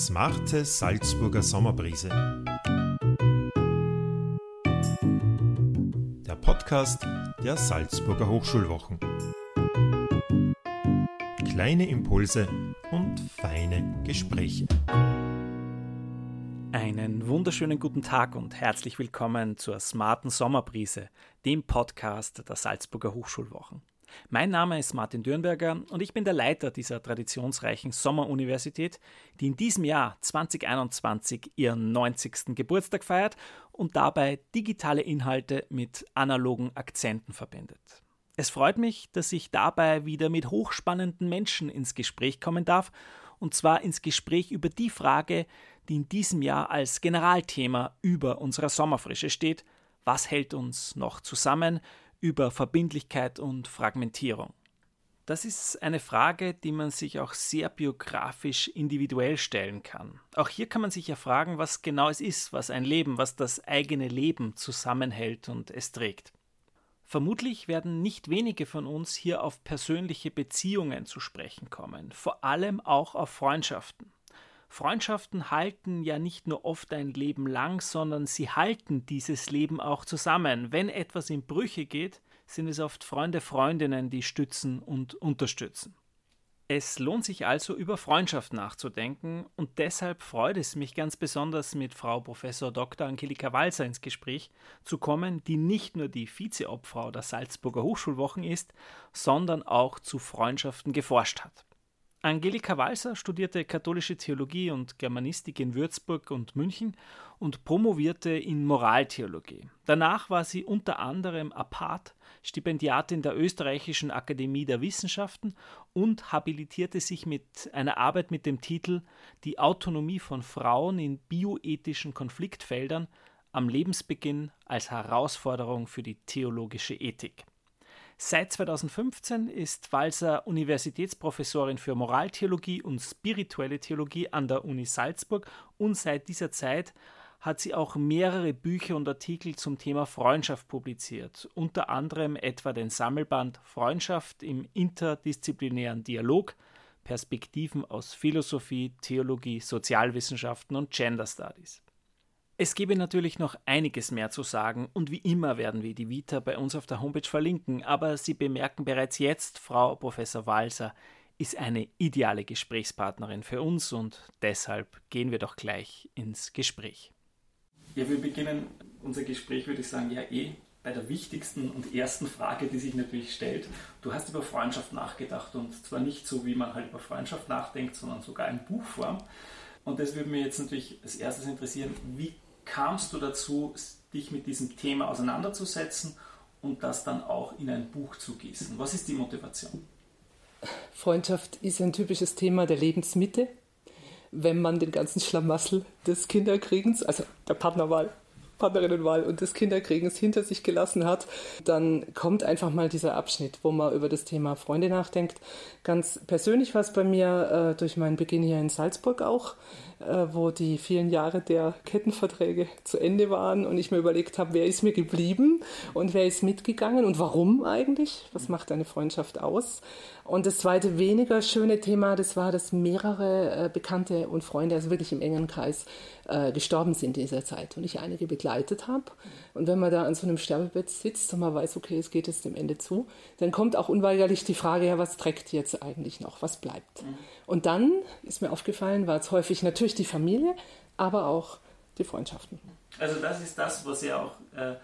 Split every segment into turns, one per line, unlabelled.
Smarte Salzburger Sommerbrise. Der Podcast der Salzburger Hochschulwochen. Kleine Impulse und feine Gespräche.
Einen wunderschönen guten Tag und herzlich willkommen zur Smarten Sommerbrise, dem Podcast der Salzburger Hochschulwochen. Mein Name ist Martin Dürnberger und ich bin der Leiter dieser traditionsreichen Sommeruniversität, die in diesem Jahr 2021 ihren 90. Geburtstag feiert und dabei digitale Inhalte mit analogen Akzenten verbindet. Es freut mich, dass ich dabei wieder mit hochspannenden Menschen ins Gespräch kommen darf, und zwar ins Gespräch über die Frage, die in diesem Jahr als Generalthema über unserer Sommerfrische steht, was hält uns noch zusammen, über Verbindlichkeit und Fragmentierung. Das ist eine Frage, die man sich auch sehr biografisch individuell stellen kann. Auch hier kann man sich ja fragen, was genau es ist, was ein Leben, was das eigene Leben zusammenhält und es trägt. Vermutlich werden nicht wenige von uns hier auf persönliche Beziehungen zu sprechen kommen, vor allem auch auf Freundschaften. Freundschaften halten ja nicht nur oft ein Leben lang, sondern sie halten dieses Leben auch zusammen. Wenn etwas in Brüche geht, sind es oft Freunde, Freundinnen, die stützen und unterstützen. Es lohnt sich also über Freundschaft nachzudenken und deshalb freut es mich ganz besonders mit Frau Prof. Dr. Angelika Walser ins Gespräch zu kommen, die nicht nur die Vizeobfrau der Salzburger Hochschulwochen ist, sondern auch zu Freundschaften geforscht hat. Angelika Walser studierte katholische Theologie und Germanistik in Würzburg und München und promovierte in Moraltheologie. Danach war sie unter anderem apart Stipendiatin der Österreichischen Akademie der Wissenschaften und habilitierte sich mit einer Arbeit mit dem Titel Die Autonomie von Frauen in bioethischen Konfliktfeldern am Lebensbeginn als Herausforderung für die theologische Ethik. Seit 2015 ist Walser Universitätsprofessorin für Moraltheologie und spirituelle Theologie an der Uni Salzburg und seit dieser Zeit hat sie auch mehrere Bücher und Artikel zum Thema Freundschaft publiziert, unter anderem etwa den Sammelband Freundschaft im interdisziplinären Dialog, Perspektiven aus Philosophie, Theologie, Sozialwissenschaften und Gender Studies. Es gäbe natürlich noch einiges mehr zu sagen und wie immer werden wir die Vita bei uns auf der Homepage verlinken, aber Sie bemerken bereits jetzt, Frau Professor Walser ist eine ideale Gesprächspartnerin für uns und deshalb gehen wir doch gleich ins Gespräch. Ja, wir beginnen unser Gespräch, würde ich sagen, ja eh bei der wichtigsten und ersten Frage, die sich natürlich stellt. Du hast über Freundschaft nachgedacht und zwar nicht so, wie man halt über Freundschaft nachdenkt, sondern sogar in Buchform. Und das würde mir jetzt natürlich als erstes interessieren, wie kamst du dazu, dich mit diesem Thema auseinanderzusetzen und das dann auch in ein Buch zu gießen? Was ist die Motivation?
Freundschaft ist ein typisches Thema der Lebensmitte, wenn man den ganzen Schlamassel des Kinderkriegens, also der Partnerwahl, Partnerinnenwahl und des Kinderkriegens hinter sich gelassen hat, dann kommt einfach mal dieser Abschnitt, wo man über das Thema Freunde nachdenkt. Ganz persönlich war es bei mir äh, durch meinen Beginn hier in Salzburg auch. Äh, wo die vielen Jahre der Kettenverträge zu Ende waren und ich mir überlegt habe, wer ist mir geblieben und wer ist mitgegangen und warum eigentlich? Was macht eine Freundschaft aus? Und das zweite weniger schöne Thema, das war, dass mehrere äh, Bekannte und Freunde, also wirklich im engen Kreis, äh, gestorben sind in dieser Zeit und ich einige begleitet habe. Und wenn man da an so einem Sterbebett sitzt und man weiß, okay, es geht jetzt dem Ende zu, dann kommt auch unweigerlich die Frage, ja, was trägt jetzt eigentlich noch? Was bleibt? Mhm. Und dann ist mir aufgefallen, war es häufig natürlich die Familie, aber auch die Freundschaften.
Also das ist das, was ja auch äh,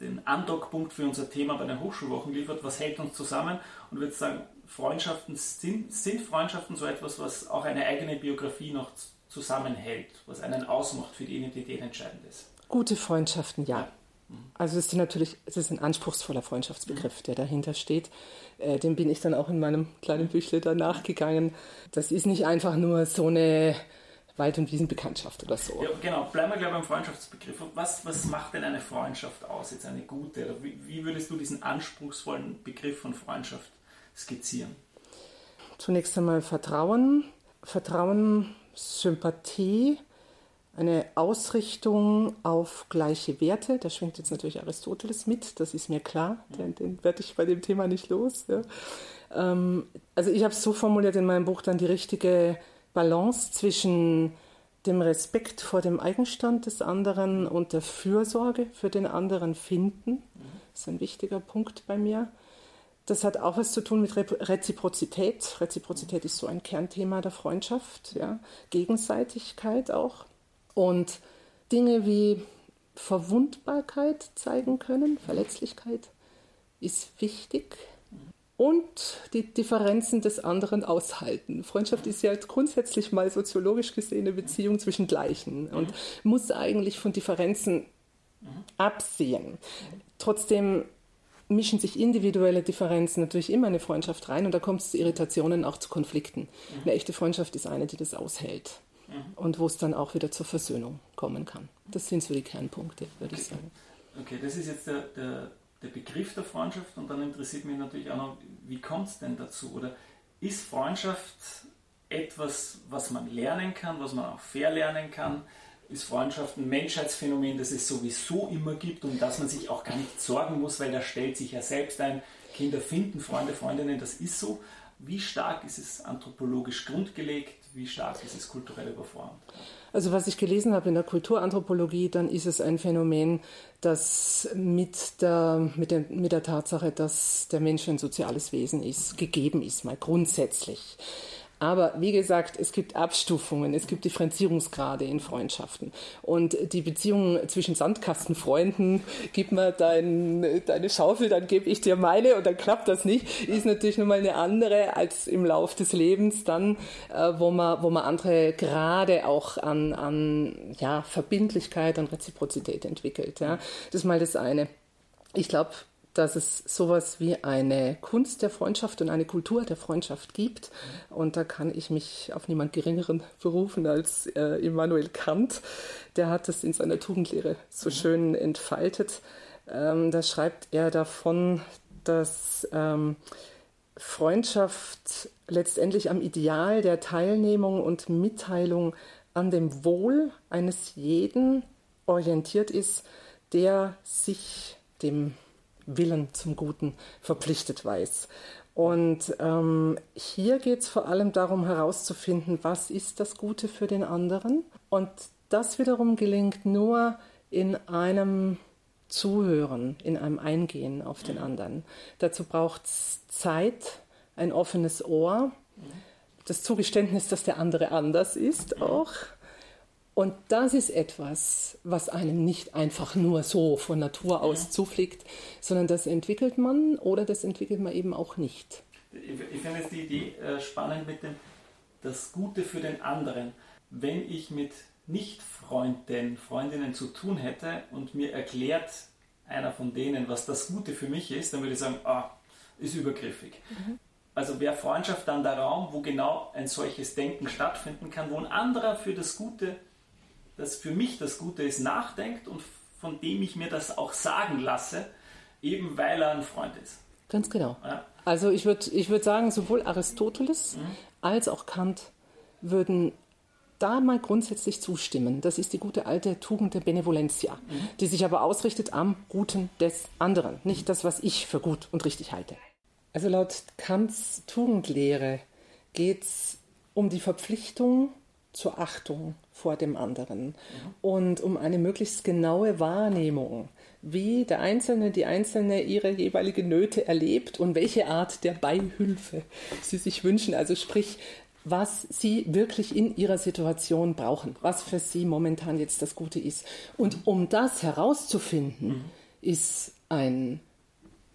den Andockpunkt für unser Thema bei den Hochschulwochen liefert. Was hält uns zusammen? Und ich würde sagen, Freundschaften sind, sind Freundschaften so etwas, was auch eine eigene Biografie noch zusammenhält, was einen ausmacht für die Identität entscheidend ist.
Gute Freundschaften, ja. Also es ist natürlich, es ist ein anspruchsvoller Freundschaftsbegriff, der dahinter steht. Äh, dem bin ich dann auch in meinem kleinen Büchle danach gegangen. Das ist nicht einfach nur so eine Wald- und Wiesenbekanntschaft oder so.
Ja, genau. Bleiben wir gleich beim Freundschaftsbegriff. Was, was macht denn eine Freundschaft aus, jetzt eine gute? Wie, wie würdest du diesen anspruchsvollen Begriff von Freundschaft skizzieren?
Zunächst einmal Vertrauen, Vertrauen, Sympathie, eine Ausrichtung auf gleiche Werte. Da schwingt jetzt natürlich Aristoteles mit, das ist mir klar, den, den werde ich bei dem Thema nicht los. Ja. Ähm, also ich habe es so formuliert in meinem Buch dann die richtige Balance zwischen dem Respekt vor dem Eigenstand des anderen und der Fürsorge für den anderen finden. Das ist ein wichtiger Punkt bei mir. Das hat auch was zu tun mit Reziprozität. Reziprozität ist so ein Kernthema der Freundschaft, ja. Gegenseitigkeit auch. Und Dinge wie Verwundbarkeit zeigen können, Verletzlichkeit ist wichtig und die Differenzen des anderen aushalten. Freundschaft ist ja grundsätzlich mal soziologisch gesehen eine Beziehung zwischen Gleichen und muss eigentlich von Differenzen absehen. Trotzdem mischen sich individuelle Differenzen natürlich immer in eine Freundschaft rein und da kommt es zu Irritationen, auch zu Konflikten. Eine echte Freundschaft ist eine, die das aushält und wo es dann auch wieder zur Versöhnung kommen kann. Das sind so die Kernpunkte, würde
okay.
ich sagen.
Okay, das ist jetzt der, der der Begriff der Freundschaft und dann interessiert mich natürlich auch noch, wie kommt es denn dazu? Oder ist Freundschaft etwas, was man lernen kann, was man auch verlernen kann? Ist Freundschaft ein Menschheitsphänomen, das es sowieso immer gibt und dass man sich auch gar nicht sorgen muss, weil da stellt sich ja selbst ein, Kinder finden Freunde, Freundinnen, das ist so. Wie stark ist es anthropologisch grundgelegt? Wie stark ist es kulturell überformt?
Also was ich gelesen habe in der Kulturanthropologie, dann ist es ein Phänomen, das mit der, mit, der, mit der Tatsache, dass der Mensch ein soziales Wesen ist, gegeben ist, mal grundsätzlich. Aber wie gesagt, es gibt Abstufungen, es gibt Differenzierungsgrade in Freundschaften. Und die Beziehung zwischen Sandkastenfreunden, gib mir dein, deine Schaufel, dann gebe ich dir meine und dann klappt das nicht, ist natürlich nochmal eine andere als im Lauf des Lebens dann, äh, wo, man, wo man andere Grade auch an, an ja, Verbindlichkeit, an Reziprozität entwickelt. Ja. Das ist mal das eine. Ich glaube, dass es sowas wie eine Kunst der Freundschaft und eine Kultur der Freundschaft gibt. Und da kann ich mich auf niemand Geringeren berufen als äh, Immanuel Kant. Der hat es in seiner Tugendlehre so schön entfaltet. Ähm, da schreibt er davon, dass ähm, Freundschaft letztendlich am Ideal der Teilnehmung und Mitteilung an dem Wohl eines jeden orientiert ist, der sich dem Willen zum Guten verpflichtet weiß. Und ähm, hier geht es vor allem darum herauszufinden, was ist das Gute für den anderen. Und das wiederum gelingt nur in einem Zuhören, in einem Eingehen auf den anderen. Dazu braucht es Zeit, ein offenes Ohr, das Zugeständnis, dass der andere anders ist auch und das ist etwas, was einem nicht einfach nur so von Natur aus ja. zufliegt, sondern das entwickelt man oder das entwickelt man eben auch nicht.
Ich, ich finde jetzt die Idee äh, spannend mit dem das Gute für den anderen. Wenn ich mit Nicht-Freunden, Freundinnen zu tun hätte und mir erklärt einer von denen, was das Gute für mich ist, dann würde ich sagen, ah, ist übergriffig. Mhm. Also wäre Freundschaft dann der Raum, wo genau ein solches Denken stattfinden kann, wo ein anderer für das Gute das für mich das Gute ist, nachdenkt und von dem ich mir das auch sagen lasse, eben weil er ein Freund ist.
Ganz genau. Ja. Also ich würde ich würd sagen, sowohl Aristoteles mhm. als auch Kant würden da mal grundsätzlich zustimmen. Das ist die gute alte Tugend der Benevolentia, mhm. die sich aber ausrichtet am Guten des anderen, nicht das, was ich für gut und richtig halte. Also laut Kants Tugendlehre geht es um die Verpflichtung zur Achtung vor dem anderen und um eine möglichst genaue Wahrnehmung, wie der Einzelne, die Einzelne ihre jeweilige Nöte erlebt und welche Art der Beihilfe sie sich wünschen. Also sprich, was sie wirklich in ihrer Situation brauchen, was für sie momentan jetzt das Gute ist. Und um das herauszufinden, ist ein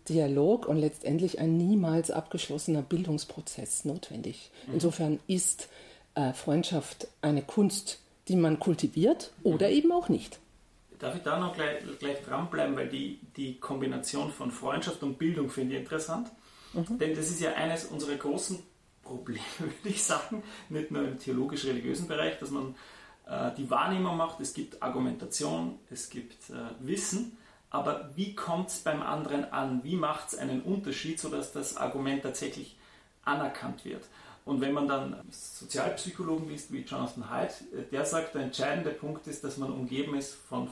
Dialog und letztendlich ein niemals abgeschlossener Bildungsprozess notwendig. Mhm. Insofern ist äh, Freundschaft eine Kunst, die man kultiviert oder eben auch nicht.
Darf ich da noch gleich, gleich dranbleiben, weil die, die Kombination von Freundschaft und Bildung finde ich interessant. Mhm. Denn das ist ja eines unserer großen Probleme, würde ich sagen, nicht nur im theologisch-religiösen Bereich, dass man äh, die Wahrnehmung macht, es gibt Argumentation, es gibt äh, Wissen, aber wie kommt es beim anderen an? Wie macht es einen Unterschied, sodass das Argument tatsächlich anerkannt wird? Und wenn man dann Sozialpsychologen liest wie Jonathan Haidt, äh, der sagt, der entscheidende Punkt ist, dass man umgeben ist von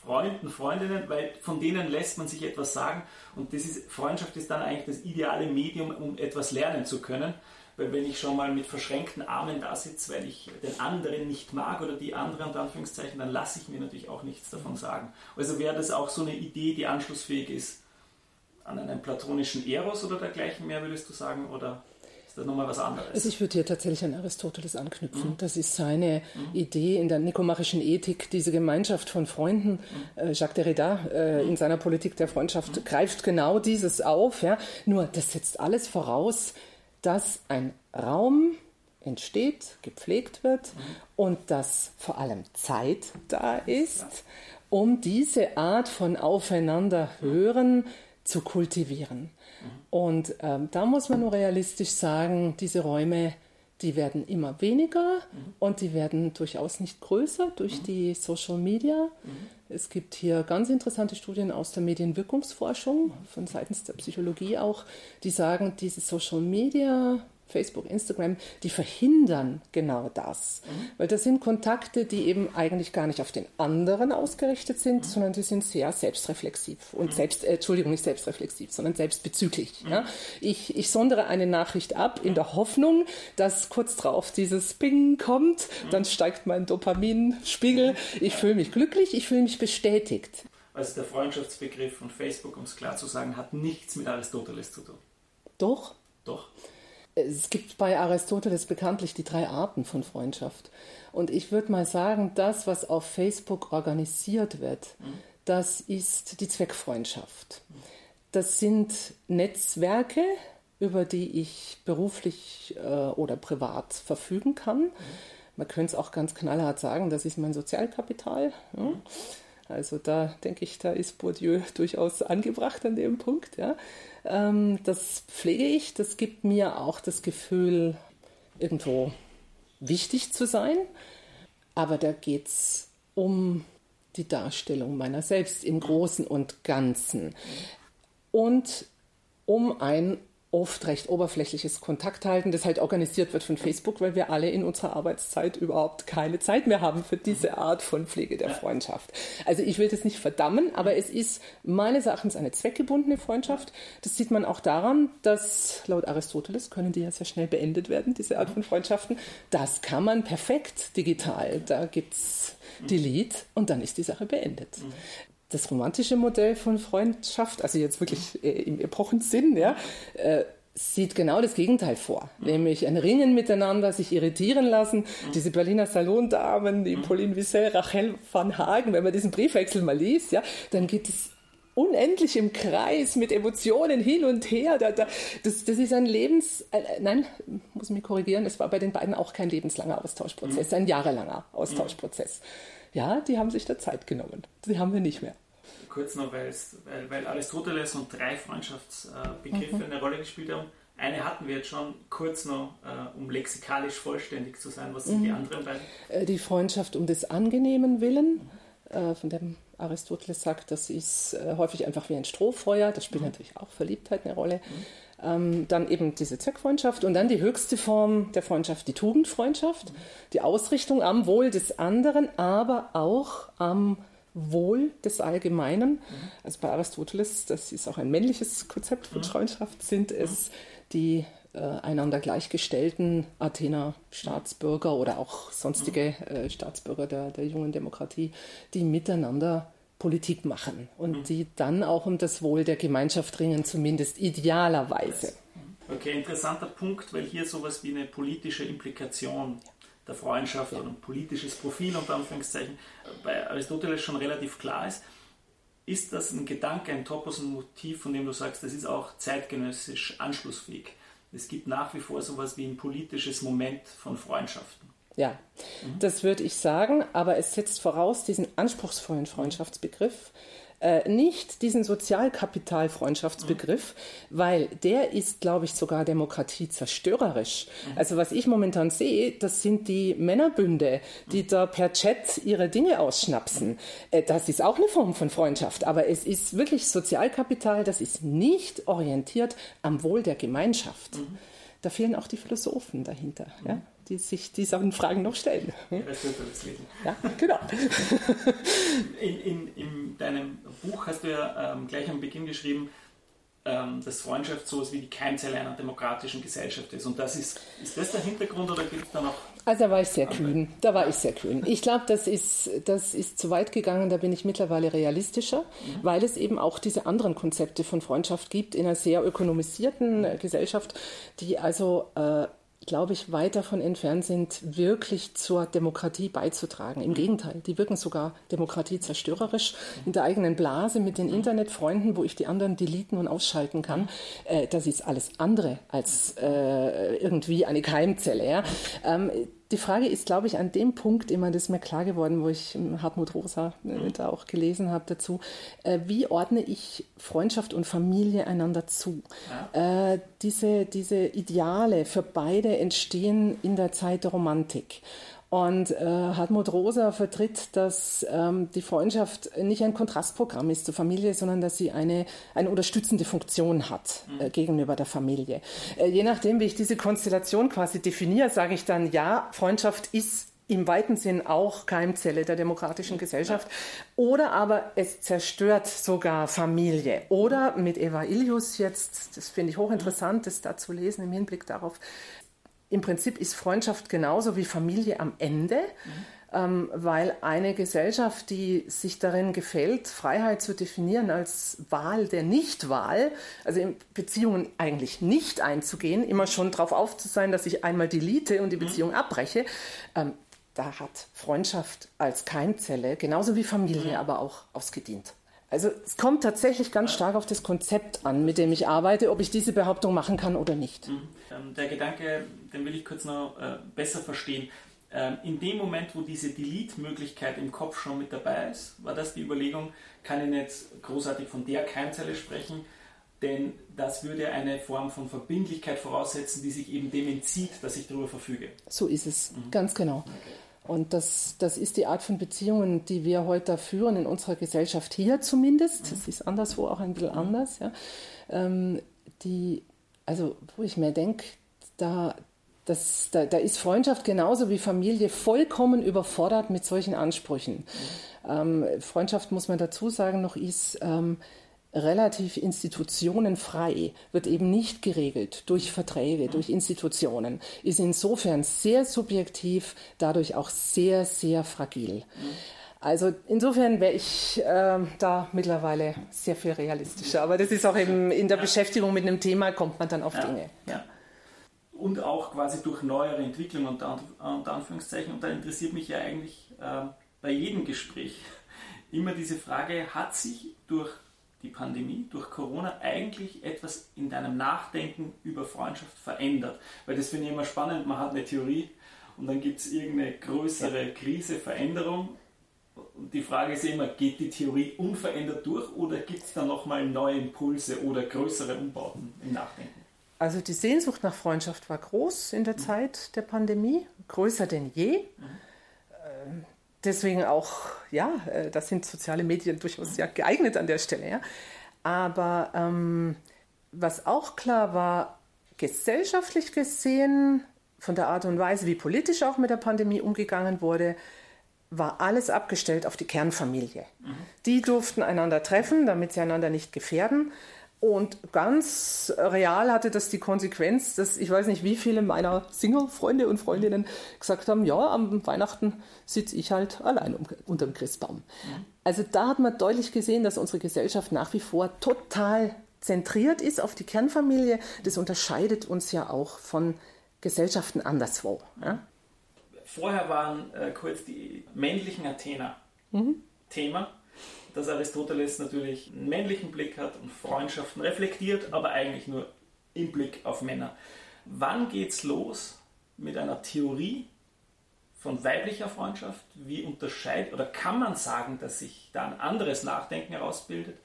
Freunden, Freundinnen, weil von denen lässt man sich etwas sagen und das ist, Freundschaft ist dann eigentlich das ideale Medium, um etwas lernen zu können, Weil wenn ich schon mal mit verschränkten Armen da sitze, weil ich den anderen nicht mag oder die anderen, unter Anführungszeichen, dann lasse ich mir natürlich auch nichts davon sagen. Also wäre das auch so eine Idee, die anschlussfähig ist an einen platonischen Eros oder dergleichen mehr, würdest du sagen? Oder ist das nochmal was anderes?
Also ich würde hier tatsächlich an Aristoteles anknüpfen. Mhm. Das ist seine mhm. Idee in der nikomachischen Ethik, diese Gemeinschaft von Freunden. Mhm. Äh, Jacques Derrida äh, in seiner Politik der Freundschaft mhm. greift genau dieses auf. Ja? Nur das setzt alles voraus, dass ein Raum entsteht, gepflegt wird mhm. und dass vor allem Zeit da ist, um diese Art von Aufeinanderhören zu kultivieren. Und ähm, da muss man nur realistisch sagen, diese Räume, die werden immer weniger mhm. und die werden durchaus nicht größer durch mhm. die Social Media. Mhm. Es gibt hier ganz interessante Studien aus der Medienwirkungsforschung, von seitens der Psychologie auch, die sagen, diese Social Media Facebook, Instagram, die verhindern genau das. Mhm. Weil das sind Kontakte, die eben eigentlich gar nicht auf den anderen ausgerichtet sind, mhm. sondern die sind sehr selbstreflexiv und mhm. selbst, äh, Entschuldigung, nicht selbstreflexiv, sondern selbstbezüglich. Mhm. Ja? Ich, ich sondere eine Nachricht ab in der Hoffnung, dass kurz drauf dieses Ping kommt, mhm. dann steigt mein Dopaminspiegel, ich fühle mich glücklich, ich fühle mich bestätigt.
Also der Freundschaftsbegriff von Facebook, um es klar zu sagen, hat nichts mit Aristoteles zu tun.
Doch.
Doch.
Es gibt bei Aristoteles bekanntlich die drei Arten von Freundschaft. Und ich würde mal sagen, das, was auf Facebook organisiert wird, das ist die Zweckfreundschaft. Das sind Netzwerke, über die ich beruflich äh, oder privat verfügen kann. Man könnte es auch ganz knallhart sagen, das ist mein Sozialkapital. Ja. Also da denke ich, da ist Bourdieu durchaus angebracht an dem Punkt. Ja. Ähm, das pflege ich, das gibt mir auch das Gefühl, irgendwo wichtig zu sein. Aber da geht es um die Darstellung meiner selbst im Großen und Ganzen und um ein oft recht oberflächliches Kontakt halten, das halt organisiert wird von Facebook, weil wir alle in unserer Arbeitszeit überhaupt keine Zeit mehr haben für diese Art von Pflege der Freundschaft. Also ich will das nicht verdammen, aber es ist meines Erachtens eine zweckgebundene Freundschaft. Das sieht man auch daran, dass laut Aristoteles können die ja sehr schnell beendet werden, diese Art von Freundschaften. Das kann man perfekt digital. Da gibt es Delete und dann ist die Sache beendet das romantische Modell von Freundschaft, also jetzt wirklich äh, im Epochensinn, ja, äh, sieht genau das Gegenteil vor, mhm. nämlich ein Ringen miteinander, sich irritieren lassen. Mhm. Diese Berliner Salondamen, die mhm. Pauline Wissel, Rachel van Hagen, wenn man diesen Briefwechsel mal liest, ja, dann geht es unendlich im Kreis mit Emotionen hin und her. Da, da, das, das ist ein Lebens... Äh, nein, muss ich mich korrigieren, es war bei den beiden auch kein lebenslanger Austauschprozess, mhm. ein jahrelanger Austauschprozess. Mhm. Ja, die haben sich da Zeit genommen. Die haben wir nicht mehr.
Kurz noch, weil, weil Aristoteles und drei Freundschaftsbegriffe mhm. eine Rolle gespielt haben. Eine hatten wir jetzt schon kurz noch, äh, um lexikalisch vollständig zu sein. Was sind mhm. die anderen beiden?
Äh, die Freundschaft um des angenehmen Willen. Von dem Aristoteles sagt, das ist häufig einfach wie ein Strohfeuer. Da spielt mhm. natürlich auch Verliebtheit eine Rolle. Mhm. Ähm, dann eben diese Zweckfreundschaft und dann die höchste Form der Freundschaft, die Tugendfreundschaft, die Ausrichtung am Wohl des anderen, aber auch am Wohl des Allgemeinen. Also bei Aristoteles, das ist auch ein männliches Konzept von Freundschaft, sind es die äh, einander gleichgestellten Athener Staatsbürger oder auch sonstige äh, Staatsbürger der, der jungen Demokratie, die miteinander Politik machen und mhm. die dann auch um das Wohl der Gemeinschaft ringen, zumindest idealerweise.
Okay, interessanter Punkt, weil hier sowas wie eine politische Implikation der Freundschaft oder ein politisches Profil unter Anführungszeichen bei Aristoteles schon relativ klar ist. Ist das ein Gedanke, ein Topos, ein Motiv, von dem du sagst, das ist auch zeitgenössisch anschlussfähig? Es gibt nach wie vor sowas wie ein politisches Moment von Freundschaften.
Ja, mhm. das würde ich sagen, aber es setzt voraus diesen anspruchsvollen Freundschaftsbegriff, äh, nicht diesen Sozialkapital-Freundschaftsbegriff, mhm. weil der ist, glaube ich, sogar demokratiezerstörerisch. Mhm. Also was ich momentan sehe, das sind die Männerbünde, die mhm. da per Chat ihre Dinge ausschnapsen. Äh, das ist auch eine Form von Freundschaft, aber es ist wirklich Sozialkapital, das ist nicht orientiert am Wohl der Gemeinschaft. Mhm. Da fehlen auch die Philosophen dahinter. Ja? Die sich diese Fragen noch stellen.
Ja, genau. In, in, in deinem Buch hast du ja ähm, gleich am Beginn geschrieben, ähm, dass Freundschaft sowas wie die Keimzelle einer demokratischen Gesellschaft ist. Und das ist, ist das der Hintergrund oder gibt es da noch
also da war ich sehr kühn. Da war ich sehr kühn. Ich glaube, das ist, das ist zu weit gegangen. Da bin ich mittlerweile realistischer, mhm. weil es eben auch diese anderen Konzepte von Freundschaft gibt in einer sehr ökonomisierten äh, Gesellschaft, die also äh, glaube ich, weit davon entfernt sind, wirklich zur Demokratie beizutragen. Im Gegenteil, die wirken sogar demokratiezerstörerisch in der eigenen Blase mit den Internetfreunden, wo ich die anderen deleten und ausschalten kann. Äh, das ist alles andere als äh, irgendwie eine Keimzelle. Ja? Ähm, die Frage ist, glaube ich, an dem Punkt immer, das ist mir klar geworden, wo ich Hartmut Rosa äh, da auch gelesen habe dazu, äh, wie ordne ich Freundschaft und Familie einander zu? Ja. Äh, diese, diese Ideale für beide entstehen in der Zeit der Romantik. Und äh, Hartmut Rosa vertritt, dass ähm, die Freundschaft nicht ein Kontrastprogramm ist zur Familie, sondern dass sie eine, eine unterstützende Funktion hat äh, mhm. gegenüber der Familie. Äh, je nachdem, wie ich diese Konstellation quasi definiere, sage ich dann, ja, Freundschaft ist im weiten Sinn auch Keimzelle der demokratischen Gesellschaft. Oder aber es zerstört sogar Familie. Oder mit Eva Ilius jetzt, das finde ich hochinteressant, das da zu lesen im Hinblick darauf, im Prinzip ist Freundschaft genauso wie Familie am Ende, mhm. ähm, weil eine Gesellschaft, die sich darin gefällt, Freiheit zu definieren als Wahl der Nichtwahl, also in Beziehungen eigentlich nicht einzugehen, immer schon darauf auf zu sein, dass ich einmal delete und die mhm. Beziehung mhm. abbreche, ähm, da hat Freundschaft als Keimzelle, genauso wie Familie, mhm. aber auch ausgedient. Also es kommt tatsächlich ganz stark auf das Konzept an, mit dem ich arbeite, ob ich diese Behauptung machen kann oder nicht. Mhm.
Ähm, der Gedanke, den will ich kurz noch äh, besser verstehen. Ähm, in dem Moment, wo diese Delete-Möglichkeit im Kopf schon mit dabei ist, war das die Überlegung, kann ich nicht großartig von der Keimzelle sprechen, denn das würde eine Form von Verbindlichkeit voraussetzen, die sich eben dem entzieht, dass ich darüber verfüge.
So ist es, mhm. ganz genau. Okay. Und das, das ist die Art von Beziehungen, die wir heute führen in unserer Gesellschaft hier zumindest. Das ist anderswo auch ein bisschen anders. Ja. Ähm, die, also wo ich mir denke, da, das, da, da, ist Freundschaft genauso wie Familie vollkommen überfordert mit solchen Ansprüchen. Ähm, Freundschaft, muss man dazu sagen, noch ist ähm, relativ institutionenfrei, wird eben nicht geregelt durch Verträge, durch Institutionen, ist insofern sehr subjektiv, dadurch auch sehr, sehr fragil. Also insofern wäre ich äh, da mittlerweile sehr viel realistischer. Aber das ist auch eben in der ja. Beschäftigung mit einem Thema kommt man dann auf
ja.
Dinge.
Ja. Und auch quasi durch neuere Entwicklungen unter, unter Anführungszeichen. Und da interessiert mich ja eigentlich äh, bei jedem Gespräch immer diese Frage, hat sich durch die Pandemie, durch Corona eigentlich etwas in deinem Nachdenken über Freundschaft verändert? Weil das finde ich immer spannend, man hat eine Theorie und dann gibt es irgendeine größere Krise, Veränderung. Und die Frage ist immer, geht die Theorie unverändert durch oder gibt es da nochmal neue Impulse oder größere Umbauten im Nachdenken?
Also die Sehnsucht nach Freundschaft war groß in der mhm. Zeit der Pandemie, größer denn je. Mhm. Deswegen auch, ja, äh, das sind soziale Medien durchaus ja geeignet an der Stelle. Ja. Aber ähm, was auch klar war, gesellschaftlich gesehen, von der Art und Weise, wie politisch auch mit der Pandemie umgegangen wurde, war alles abgestellt auf die Kernfamilie. Mhm. Die durften einander treffen, damit sie einander nicht gefährden. Und ganz real hatte das die Konsequenz, dass ich weiß nicht, wie viele meiner Single-Freunde und Freundinnen gesagt haben, ja, am Weihnachten sitze ich halt allein um, unterm Christbaum. Ja. Also da hat man deutlich gesehen, dass unsere Gesellschaft nach wie vor total zentriert ist auf die Kernfamilie. Das unterscheidet uns ja auch von Gesellschaften anderswo. Ja?
Vorher waren äh, kurz die männlichen Athener mhm. Thema dass Aristoteles natürlich einen männlichen Blick hat und Freundschaften reflektiert, aber eigentlich nur im Blick auf Männer. Wann geht's los mit einer Theorie von weiblicher Freundschaft? Wie unterscheidet oder kann man sagen, dass sich da ein anderes Nachdenken herausbildet?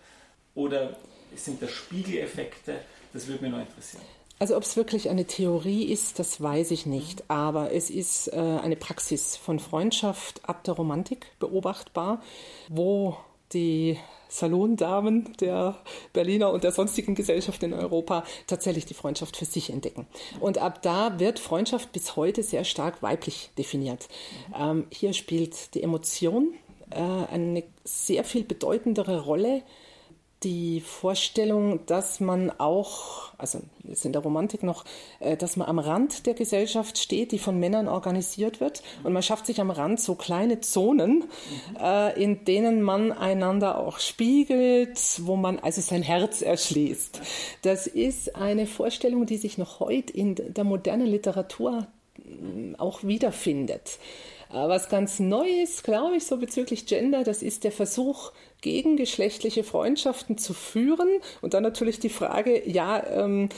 Oder sind das Spiegeleffekte? Das würde mich noch interessieren.
Also ob es wirklich eine Theorie ist, das weiß ich nicht. Aber es ist äh, eine Praxis von Freundschaft ab der Romantik beobachtbar, wo die Salondamen der Berliner und der sonstigen Gesellschaft in Europa tatsächlich die Freundschaft für sich entdecken. Und ab da wird Freundschaft bis heute sehr stark weiblich definiert. Ähm, hier spielt die Emotion äh, eine sehr viel bedeutendere Rolle. Die Vorstellung, dass man auch, also jetzt in der Romantik noch, äh, dass man am Rand der Gesellschaft steht, die von Männern organisiert wird. Und man schafft sich am Rand so kleine Zonen, äh, in denen man einander auch spiegelt, wo man also sein Herz erschließt. Das ist eine Vorstellung, die sich noch heute in der modernen Literatur mm, auch wiederfindet. Äh, was ganz neu ist, glaube ich, so bezüglich Gender, das ist der Versuch, gegengeschlechtliche Freundschaften zu führen. Und dann natürlich die Frage, ja, ähm,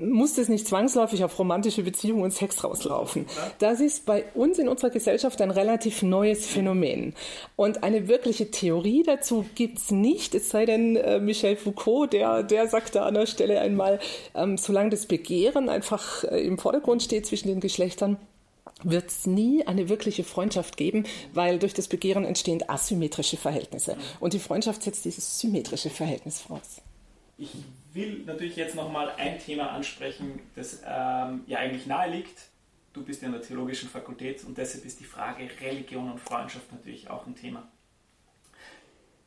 muss das nicht zwangsläufig auf romantische Beziehungen und Sex rauslaufen. Das ist bei uns in unserer Gesellschaft ein relativ neues Phänomen. Und eine wirkliche Theorie dazu gibt es nicht, es sei denn äh, Michel Foucault, der, der sagte an der Stelle einmal, ähm, solange das Begehren einfach äh, im Vordergrund steht zwischen den Geschlechtern, wird es nie eine wirkliche Freundschaft geben, weil durch das Begehren entstehen asymmetrische Verhältnisse. Und die Freundschaft setzt dieses symmetrische Verhältnis voraus.
Ich will natürlich jetzt nochmal ein Thema ansprechen, das ähm, ja eigentlich nahe liegt. Du bist ja in der theologischen Fakultät und deshalb ist die Frage Religion und Freundschaft natürlich auch ein Thema.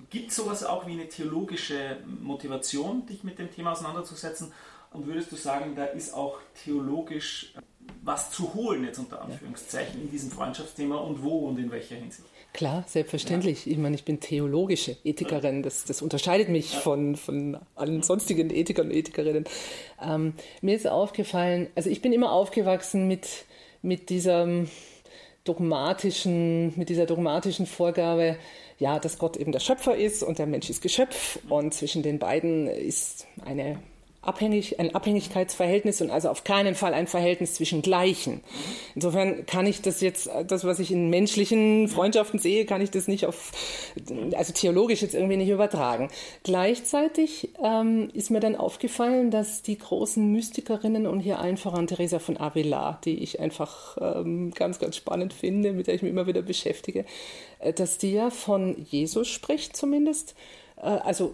Gibt es sowas auch wie eine theologische Motivation, dich mit dem Thema auseinanderzusetzen? Und würdest du sagen, da ist auch theologisch was zu holen, jetzt unter Anführungszeichen, in diesem Freundschaftsthema und wo und in welcher Hinsicht?
Klar, selbstverständlich. Ja. Ich meine, ich bin theologische Ethikerin. Das, das unterscheidet mich ja. von, von allen sonstigen Ethikern und Ethikerinnen. Ähm, mir ist aufgefallen, also ich bin immer aufgewachsen mit, mit dieser dogmatischen, mit dieser dogmatischen Vorgabe, ja, dass Gott eben der Schöpfer ist und der Mensch ist Geschöpf und zwischen den beiden ist eine abhängig, ein Abhängigkeitsverhältnis und also auf keinen Fall ein Verhältnis zwischen Gleichen. Insofern kann ich das jetzt, das, was ich in menschlichen Freundschaften sehe, kann ich das nicht auf, also theologisch jetzt irgendwie nicht übertragen. Gleichzeitig ähm, ist mir dann aufgefallen, dass die großen Mystikerinnen und hier allen voran Teresa von Avila, die ich einfach ähm, ganz, ganz spannend finde, mit der ich mich immer wieder beschäftige, äh, dass die ja von Jesus spricht zumindest, äh, also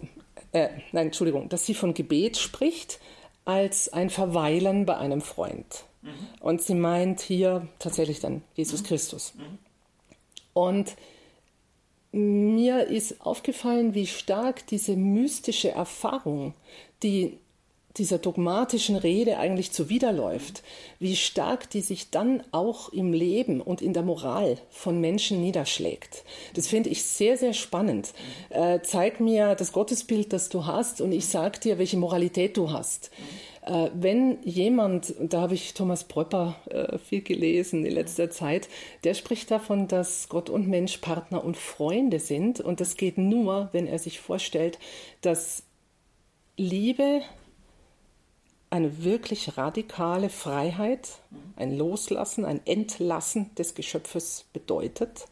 äh, nein, Entschuldigung, dass sie von Gebet spricht als ein Verweilen bei einem Freund. Mhm. Und sie meint hier tatsächlich dann Jesus mhm. Christus. Mhm. Und mir ist aufgefallen, wie stark diese mystische Erfahrung, die dieser dogmatischen Rede eigentlich zuwiderläuft, wie stark die sich dann auch im Leben und in der Moral von Menschen niederschlägt. Das finde ich sehr, sehr spannend. Äh, zeig mir das Gottesbild, das du hast, und ich sage dir, welche Moralität du hast. Äh, wenn jemand, da habe ich Thomas Pröpper äh, viel gelesen in letzter Zeit, der spricht davon, dass Gott und Mensch Partner und Freunde sind. Und das geht nur, wenn er sich vorstellt, dass Liebe eine wirklich radikale Freiheit, ein Loslassen, ein Entlassen des Geschöpfes bedeutet.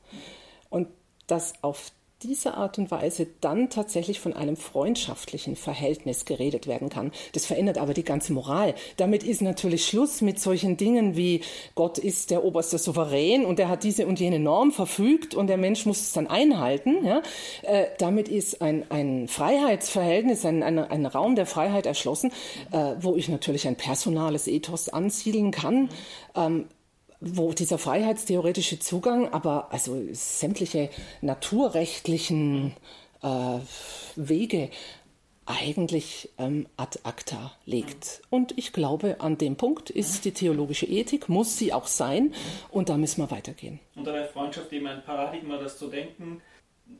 Und dass auf diese Art und Weise dann tatsächlich von einem freundschaftlichen Verhältnis geredet werden kann. Das verändert aber die ganze Moral. Damit ist natürlich Schluss mit solchen Dingen wie Gott ist der oberste Souverän und er hat diese und jene Norm verfügt und der Mensch muss es dann einhalten. Ja? Äh, damit ist ein, ein Freiheitsverhältnis, ein, ein, ein Raum der Freiheit erschlossen, äh, wo ich natürlich ein personales Ethos ansiedeln kann. Ähm, wo dieser freiheitstheoretische Zugang aber also sämtliche naturrechtlichen äh, Wege eigentlich ähm, ad acta legt. Und ich glaube, an dem Punkt ist die theologische Ethik, muss sie auch sein, und da müssen wir weitergehen.
Und eine Freundschaft eben ein Paradigma, das zu denken,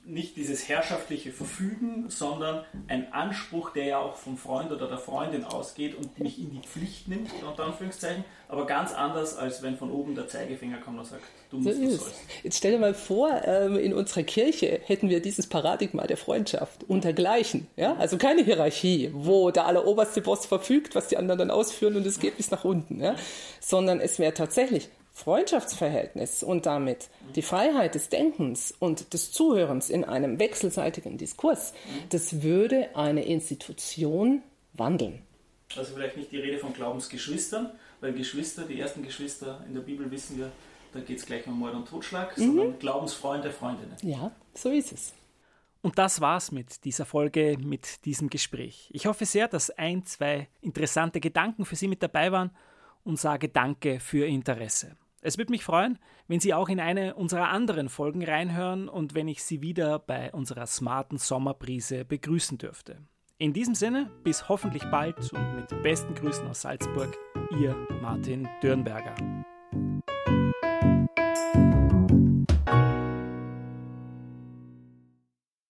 nicht dieses herrschaftliche Verfügen, sondern ein Anspruch, der ja auch vom Freund oder der Freundin ausgeht und mich in die Pflicht nimmt, unter Anführungszeichen, aber ganz anders, als wenn von oben der Zeigefinger kommt und sagt, du musst so
ist.
sollst.
Jetzt stell dir mal vor, ähm, in unserer Kirche hätten wir dieses Paradigma der Freundschaft untergleichen, ja? also keine Hierarchie, wo der alleroberste Boss verfügt, was die anderen dann ausführen und es geht bis nach unten, ja? sondern es wäre tatsächlich Freundschaftsverhältnis und damit die Freiheit des Denkens und des Zuhörens in einem wechselseitigen Diskurs, das würde eine Institution wandeln.
Also vielleicht nicht die Rede von Glaubensgeschwistern, weil Geschwister, die ersten Geschwister in der Bibel wissen wir, da geht es gleich um Mord und Totschlag, mhm. sondern Glaubensfreunde, Freundinnen.
Ja, so ist es.
Und das war's mit dieser Folge, mit diesem Gespräch. Ich hoffe sehr, dass ein, zwei interessante Gedanken für Sie mit dabei waren und sage Danke für Ihr Interesse. Es würde mich freuen, wenn Sie auch in eine unserer anderen Folgen reinhören und wenn ich Sie wieder bei unserer smarten Sommerbrise begrüßen dürfte. In diesem Sinne, bis hoffentlich bald und mit besten Grüßen aus Salzburg, Ihr Martin Dürnberger.